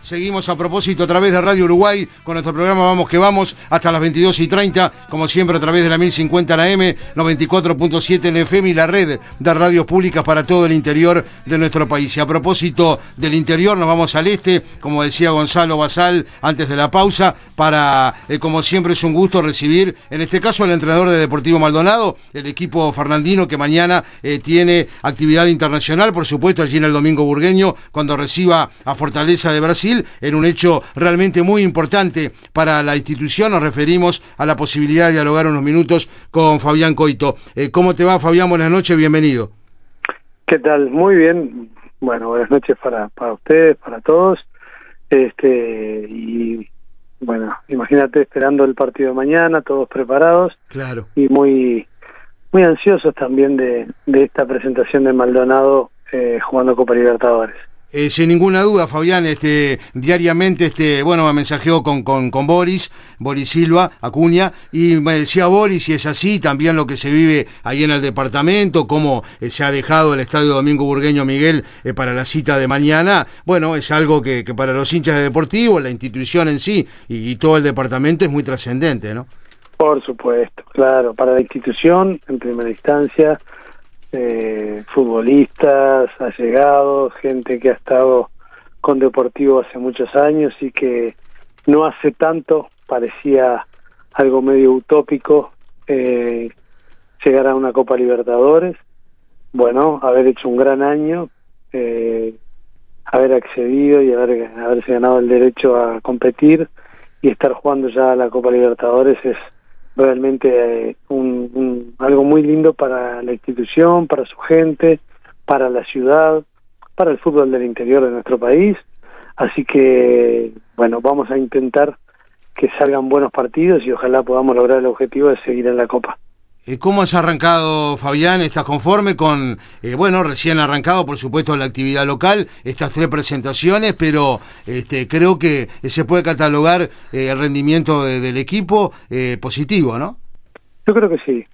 Seguimos a propósito a través de Radio Uruguay. Con nuestro programa Vamos que Vamos hasta las 22 y 30, como siempre a través de la 1050 en la M, 94.7 en FM y la red de radios públicas para todo el interior de nuestro país. Y a propósito del interior, nos vamos al este, como decía Gonzalo Basal antes de la pausa, para, eh, como siempre, es un gusto recibir, en este caso, al entrenador de Deportivo Maldonado, el equipo fernandino que mañana eh, tiene actividad internacional, por supuesto, allí en el Domingo Burgueño, cuando reciba a Fortaleza de Brasil en un hecho realmente muy importante para la institución. Nos referimos a la posibilidad de dialogar unos minutos con Fabián Coito. Eh, ¿Cómo te va, Fabián? Buenas noches, bienvenido. ¿Qué tal? Muy bien. Bueno, buenas noches para, para ustedes, para todos. Este y bueno, imagínate esperando el partido de mañana, todos preparados. Claro. Y muy muy ansiosos también de, de esta presentación de Maldonado eh, jugando Copa Libertadores. Eh, sin ninguna duda, Fabián, este, diariamente, este, bueno, me mensajeó con, con, con, Boris, Boris Silva, Acuña, y me decía Boris, si es así, también lo que se vive ahí en el departamento, cómo eh, se ha dejado el Estadio Domingo Burgueño Miguel eh, para la cita de mañana, bueno, es algo que, que, para los hinchas de deportivo, la institución en sí y, y todo el departamento es muy trascendente, ¿no? Por supuesto, claro, para la institución, en primera instancia, eh, futbolistas, allegados, gente que ha estado con Deportivo hace muchos años y que no hace tanto parecía algo medio utópico eh, llegar a una Copa Libertadores. Bueno, haber hecho un gran año, eh, haber accedido y haber, haberse ganado el derecho a competir y estar jugando ya la Copa Libertadores es realmente eh, un, algo muy lindo para la institución, para su gente, para la ciudad, para el fútbol del interior de nuestro país. Así que, bueno, vamos a intentar que salgan buenos partidos y ojalá podamos lograr el objetivo de seguir en la Copa. Eh, ¿Cómo has arrancado, Fabián? ¿Estás conforme con, eh, bueno, recién arrancado, por supuesto, la actividad local, estas tres presentaciones, pero este, creo que se puede catalogar eh, el rendimiento de, del equipo eh, positivo, ¿no? Yo creo que sí,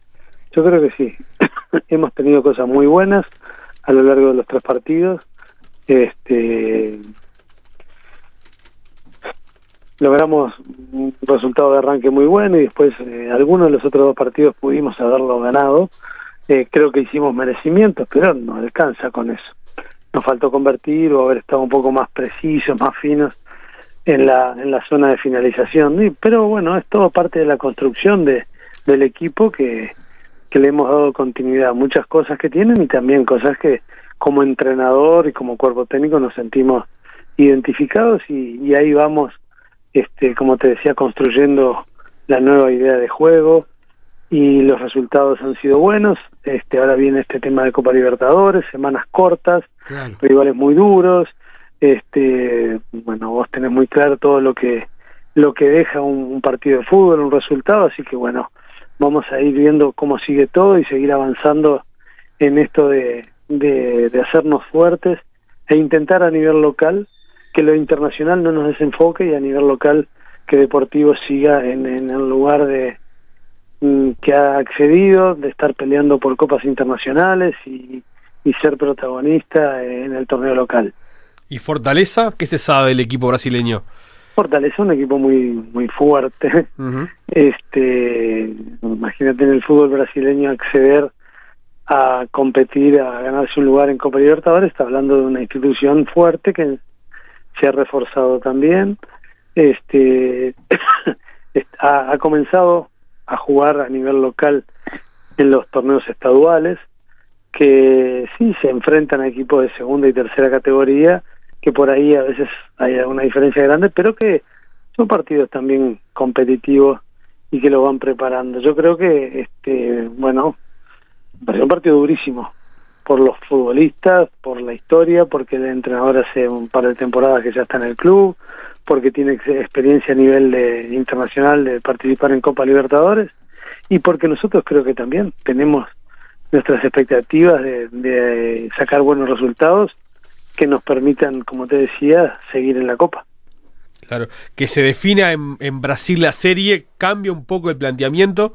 yo creo que sí. Hemos tenido cosas muy buenas a lo largo de los tres partidos. Este, logramos un resultado de arranque muy bueno y después eh, algunos de los otros dos partidos pudimos haberlo ganado. Eh, creo que hicimos merecimientos, pero no alcanza con eso. Nos faltó convertir o haber estado un poco más precisos, más finos en la en la zona de finalización. Y, pero bueno, es todo parte de la construcción de del equipo que, que le hemos dado continuidad. Muchas cosas que tienen y también cosas que como entrenador y como cuerpo técnico nos sentimos identificados y, y ahí vamos este, como te decía, construyendo la nueva idea de juego y los resultados han sido buenos. Este, ahora viene este tema de Copa Libertadores, semanas cortas, claro. rivales muy duros. Este, bueno, vos tenés muy claro todo lo que lo que deja un, un partido de fútbol, un resultado, así que bueno, vamos a ir viendo cómo sigue todo y seguir avanzando en esto de, de, hacernos fuertes e intentar a nivel local que lo internacional no nos desenfoque y a nivel local que Deportivo siga en, en el lugar de mm, que ha accedido, de estar peleando por copas internacionales y, y ser protagonista en el torneo local. ¿Y Fortaleza? ¿Qué se sabe del equipo brasileño? Fortaleza es un equipo muy muy fuerte. Uh -huh. Este, imagínate en el fútbol brasileño acceder a competir, a ganarse un lugar en Copa Libertadores, está hablando de una institución fuerte que se ha reforzado también. Este ha, ha, comenzado a jugar a nivel local en los torneos estaduales, que sí se enfrentan a equipos de segunda y tercera categoría, que por ahí a veces hay una diferencia grande, pero que son partidos también competitivos y que lo van preparando. Yo creo que, este bueno, parece un partido durísimo por los futbolistas, por la historia, porque el entrenador hace un par de temporadas que ya está en el club, porque tiene experiencia a nivel de, internacional de participar en Copa Libertadores y porque nosotros creo que también tenemos nuestras expectativas de, de sacar buenos resultados que nos permitan, como te decía, seguir en la Copa. Claro, que se defina en, en Brasil la serie, cambia un poco el planteamiento.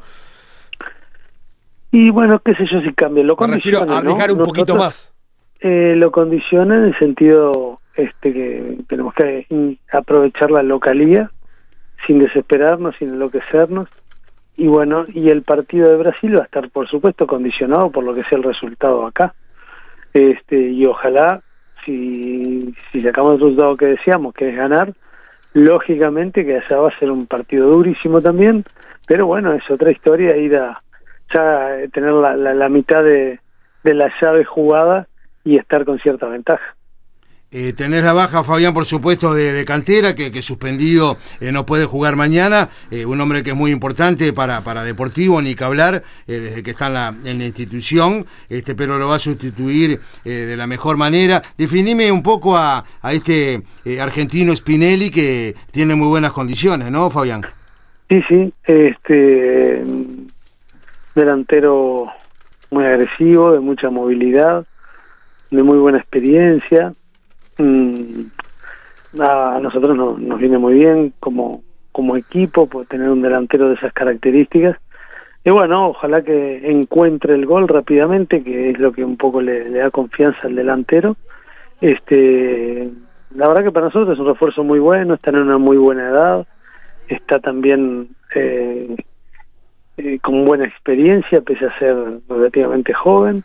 Y bueno, qué sé yo si cambia. Lo refiero a arriesgar ¿no? un poquito más. Eh, lo condiciona en el sentido este que tenemos que aprovechar la localía sin desesperarnos, sin enloquecernos. Y bueno, y el partido de Brasil va a estar, por supuesto, condicionado por lo que sea el resultado acá. Este, y ojalá, si, si sacamos el resultado que deseamos, que es ganar, lógicamente que allá va a ser un partido durísimo también, pero bueno, es otra historia ir a ya tener la, la, mitad de, de la llave jugada y estar con cierta ventaja. Eh, tenés la baja, Fabián, por supuesto, de, cantera, que, suspendido eh, no puede jugar mañana. Eh, un hombre que es muy importante para, para Deportivo, ni que hablar, eh, desde que está en la, en la, institución, este, pero lo va a sustituir de la mejor manera. Definime un poco a, a este argentino Spinelli, que tiene muy buenas condiciones, ¿no, Fabián? Sí, sí. Este delantero muy agresivo, de mucha movilidad, de muy buena experiencia Mm, a nosotros nos viene muy bien como, como equipo por tener un delantero de esas características. Y bueno, ojalá que encuentre el gol rápidamente, que es lo que un poco le, da confianza al delantero. Este, la verdad que para nosotros es un refuerzo muy bueno, está en una muy buena edad, está también eh, eh, con buena experiencia, pese a ser relativamente joven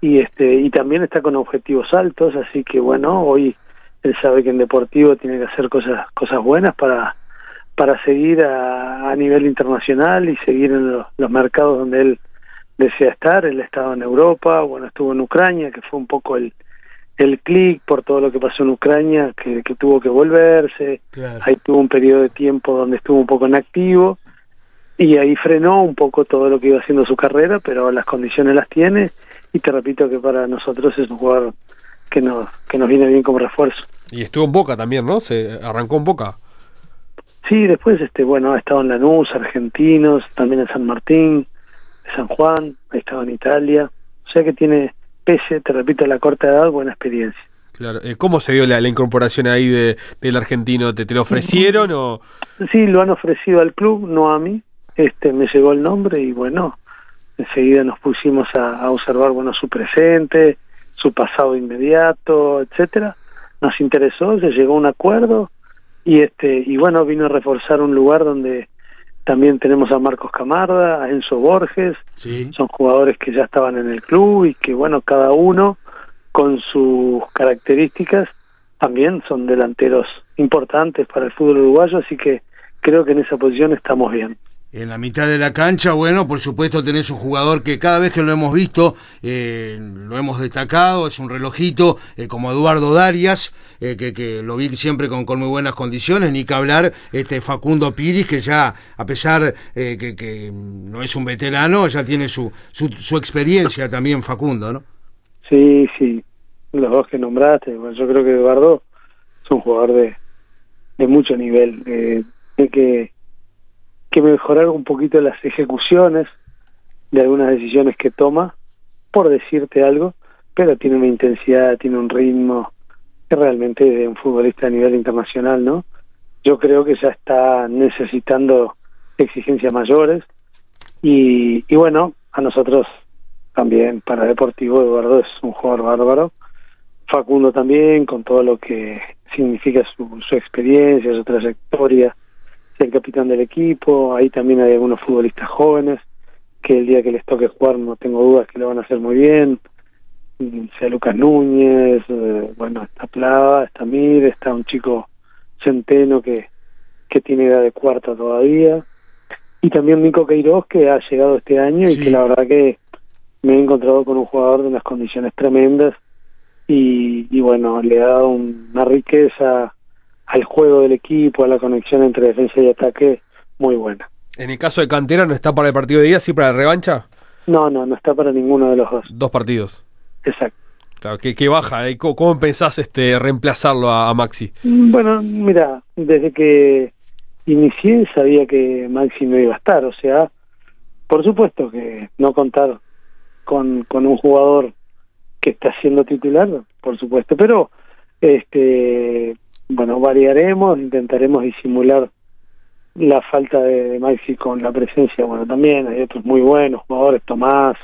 y este y también está con objetivos altos así que bueno hoy él sabe que en deportivo tiene que hacer cosas cosas buenas para para seguir a, a nivel internacional y seguir en los, los, mercados donde él desea estar. Él ha estado en Europa bueno estuvo en Ucrania que fue un poco el el clic por todo lo que pasó en Ucrania que, que tuvo que volverse. Ahí tuvo un periodo de tiempo donde estuvo un poco inactivo y ahí frenó un poco todo lo que iba haciendo su carrera pero las condiciones las tiene y te repito que para nosotros es un jugador que nos que nos viene bien como refuerzo. Y estuvo en Boca también, ¿no? Se arrancó en Boca. Sí, después este bueno, ha estado en Lanús, Argentinos, también en San Martín, San Juan, ha estado en Italia, o sea que tiene pese, te repito, a la corta edad, buena experiencia. Claro. Eh, ¿Cómo se dio la, incorporación ahí de, del argentino? ¿Te, ¿Te lo ofrecieron o...? Sí, lo han ofrecido al club, no a mí. Este, me llegó el nombre y bueno, enseguida nos pusimos a, observar bueno su presente su pasado inmediato etcétera. Nos interesó se llegó a un acuerdo y este y bueno vino a reforzar un lugar donde también tenemos a Marcos Camarda a Enzo Borges. Son jugadores que ya estaban en el club y que bueno cada uno con sus características también son delanteros importantes para el fútbol uruguayo así que creo que en esa posición estamos bien en la mitad de la cancha, bueno, por supuesto tenés un jugador que cada vez que lo hemos visto, eh, lo hemos destacado, es un relojito eh, como Eduardo Darias, eh, que, que, lo vi siempre con, con, muy buenas condiciones, ni que hablar este Facundo Piris, que ya, a pesar que, que, no es un veterano, ya tiene su, su, su, experiencia también Facundo, ¿no? Sí, sí, los dos que nombraste, bueno, yo creo que Eduardo es un jugador de, de mucho nivel, de que que mejorar un poquito las ejecuciones de algunas decisiones que toma, por decirte algo, pero tiene una intensidad, tiene un ritmo que realmente de un futbolista a nivel internacional, ¿no? Yo creo que ya está necesitando exigencias mayores y, y bueno, a nosotros también para Deportivo Eduardo es un jugador bárbaro, Facundo también, con todo lo que significa su, su experiencia, su trayectoria, el capitán del equipo, ahí también hay algunos futbolistas jóvenes que el día que les toque jugar no tengo dudas que lo van a hacer muy bien, sea Lucas Núñez, eh, bueno, está Plava, está Mir, está un chico centeno que, que tiene edad de cuarta todavía, y también Nico Queiroz que ha llegado este año y que la verdad que me he encontrado con un jugador de unas condiciones tremendas y, y bueno, le ha dado una riqueza al juego del equipo, a la conexión entre defensa y ataque, muy buena. En el caso de Cantera, ¿no está para el partido de día, sí para la revancha? No, no, no está para ninguno de los dos. Dos partidos. Exacto. Claro, que, baja, ¿eh? ¿Cómo, pensás este, reemplazarlo a, Maxi? Bueno, mira, desde que inicié sabía que Maxi no iba a estar, o sea, por supuesto que no contar con, con un jugador que está siendo titular, por supuesto, pero este bueno, variaremos, intentaremos disimular la falta de, Maxi con la presencia, bueno, también hay otros muy buenos jugadores, Tomás,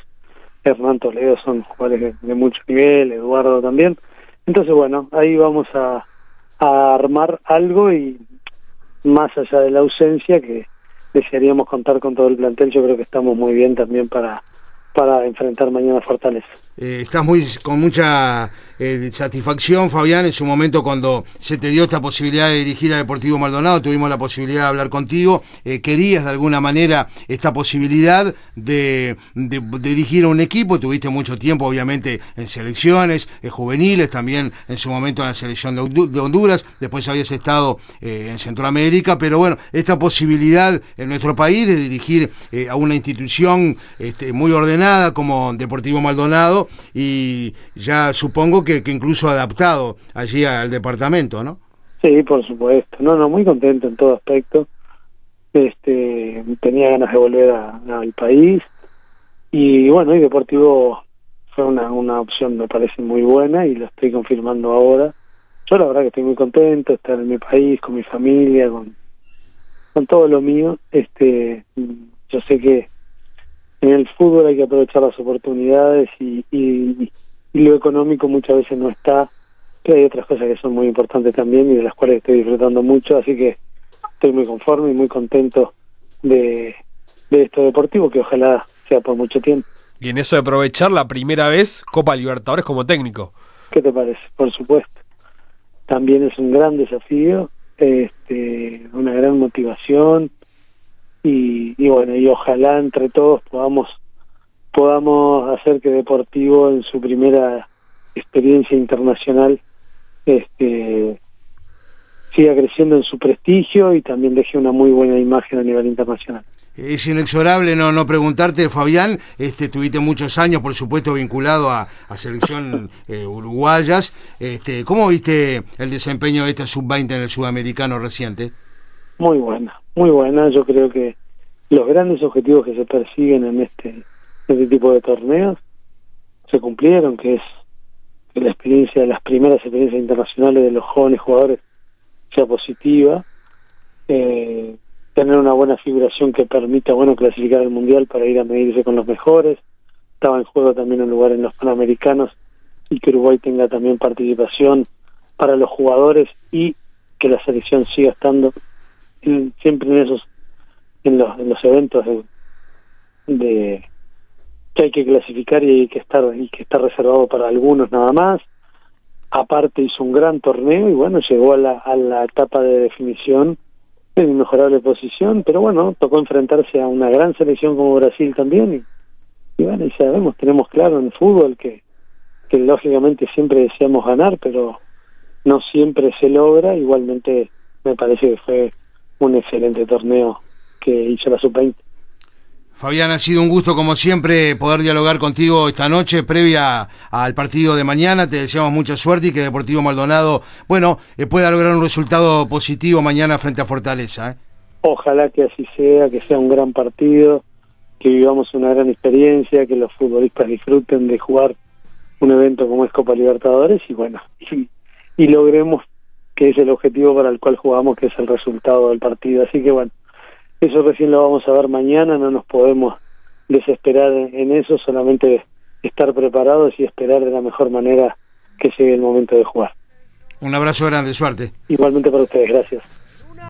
Hernán Toledo son jugadores de, mucho nivel, Eduardo también, Entonces, bueno, ahí vamos a, a armar algo y más allá de la ausencia que desearíamos contar con todo el plantel, yo creo que estamos muy bien también para para enfrentar mañana Fortaleza. Eh, estás muy con mucha eh, satisfacción, Fabián, en su momento cuando se te dio esta posibilidad de dirigir a Deportivo Maldonado, tuvimos la posibilidad de hablar contigo, eh, querías de alguna manera esta posibilidad de, dirigir a un equipo, tuviste mucho tiempo obviamente en selecciones juveniles, también en su momento en la selección de, Honduras, después habías estado en Centroamérica, pero bueno, esta posibilidad en nuestro país de dirigir a una institución este, muy ordenada como Deportivo Maldonado, y ya supongo que, que incluso adaptado allí al departamento, ¿no? Sí, por supuesto. No, no, muy contento en todo aspecto. Este, tenía ganas de volver al país y bueno, y Deportivo fue una, una opción me parece muy buena y lo estoy confirmando ahora. Yo la verdad que estoy muy contento de estar en mi país, con mi familia, con, con todo lo mío. Este, yo sé que en el fútbol hay que aprovechar las oportunidades y, y, lo económico muchas veces no está, pero hay otras cosas que son muy importantes también y de las cuales estoy disfrutando mucho, así que estoy muy conforme y muy contento de, de esto deportivo, que ojalá sea por mucho tiempo. Y en eso de aprovechar la primera vez Copa Libertadores como técnico. ¿Qué te parece? Por supuesto. También es un gran desafío, este, una gran motivación, y, bueno, y ojalá entre todos podamos podamos hacer que Deportivo en su primera experiencia internacional este siga creciendo en su prestigio y también deje una muy buena imagen a nivel internacional. Es inexorable no no preguntarte, Fabián, este tuviste muchos años, por supuesto, vinculado a, a selección eh, uruguayas. Este, ¿Cómo viste el desempeño de esta sub-20 en el sudamericano reciente? Muy buena, muy buena. Yo creo que los grandes objetivos que se persiguen en este, este tipo de torneos se cumplieron, que es que la experiencia, las primeras experiencias internacionales de los jóvenes jugadores sea positiva, eh, tener una buena figuración que permita bueno clasificar al mundial para ir a medirse con los mejores, estaba en juego también un lugar en los panamericanos y que Uruguay tenga también participación para los jugadores y que la selección siga estando siempre en esos en los, en los eventos de, que hay que clasificar y hay que estar y que está reservado para algunos nada más. Aparte hizo un gran torneo y bueno llegó a la, a la etapa de definición en inmejorable posición pero bueno tocó enfrentarse a una gran selección como Brasil también y, bueno y sabemos tenemos claro en el fútbol que que lógicamente siempre deseamos ganar pero no siempre se logra. Igualmente me parece que fue un excelente torneo que hizo la sub-20. Fabián, ha sido un gusto como siempre poder dialogar contigo esta noche previa al partido de mañana. Te deseamos mucha suerte y que Deportivo Maldonado, bueno, eh, pueda lograr un resultado positivo mañana frente a Fortaleza. ¿eh? Ojalá que así sea, que sea un gran partido, que vivamos una gran experiencia, que los futbolistas disfruten de jugar un evento como es Copa Libertadores y bueno, y logremos que es el objetivo para el cual jugamos, que es el resultado del partido. Así que bueno, eso recién lo vamos a ver mañana, no nos podemos desesperar en eso, solamente estar preparados y esperar de la mejor manera que llegue el momento de jugar. Un abrazo grande, suerte. Igualmente para ustedes, gracias.